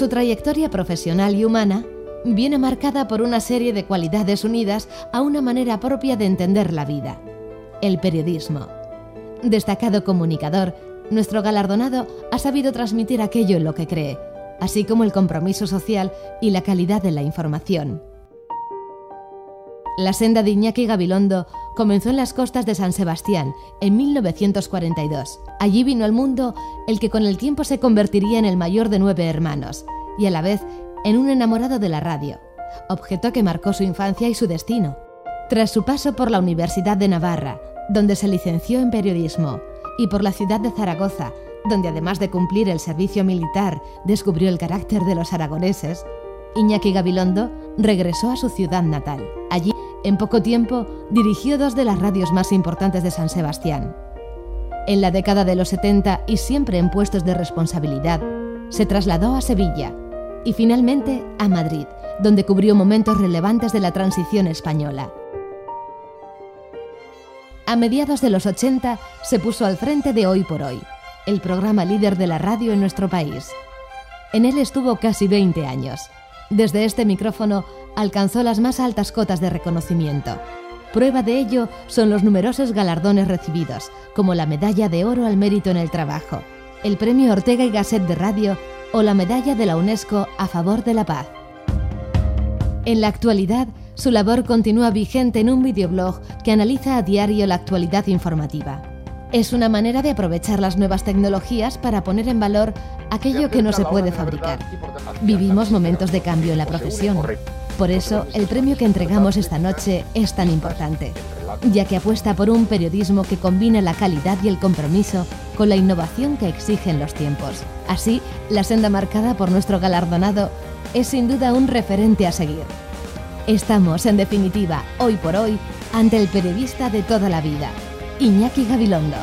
Su trayectoria profesional y humana viene marcada por una serie de cualidades unidas a una manera propia de entender la vida, el periodismo. Destacado comunicador, nuestro galardonado ha sabido transmitir aquello en lo que cree, así como el compromiso social y la calidad de la información. La senda de Iñaki Gabilondo comenzó en las costas de San Sebastián en 1942. Allí vino al mundo el que con el tiempo se convertiría en el mayor de nueve hermanos y a la vez en un enamorado de la radio, objeto que marcó su infancia y su destino. Tras su paso por la Universidad de Navarra, donde se licenció en periodismo, y por la ciudad de Zaragoza, donde además de cumplir el servicio militar, descubrió el carácter de los aragoneses, Iñaki Gabilondo regresó a su ciudad natal. Allí, en poco tiempo, dirigió dos de las radios más importantes de San Sebastián. En la década de los 70 y siempre en puestos de responsabilidad, se trasladó a Sevilla y finalmente a Madrid, donde cubrió momentos relevantes de la transición española. A mediados de los 80 se puso al frente de Hoy por Hoy, el programa líder de la radio en nuestro país. En él estuvo casi 20 años. Desde este micrófono alcanzó las más altas cotas de reconocimiento. Prueba de ello son los numerosos galardones recibidos, como la Medalla de Oro al Mérito en el Trabajo, el Premio Ortega y Gasset de Radio o la Medalla de la UNESCO a favor de la paz. En la actualidad, su labor continúa vigente en un videoblog que analiza a diario la actualidad informativa. Es una manera de aprovechar las nuevas tecnologías para poner en valor aquello que no se puede fabricar. Vivimos momentos de cambio en la profesión. Por eso, el premio que entregamos esta noche es tan importante, ya que apuesta por un periodismo que combina la calidad y el compromiso con la innovación que exigen los tiempos. Así, la senda marcada por nuestro galardonado es sin duda un referente a seguir. Estamos, en definitiva, hoy por hoy, ante el periodista de toda la vida, Iñaki Gabilondo.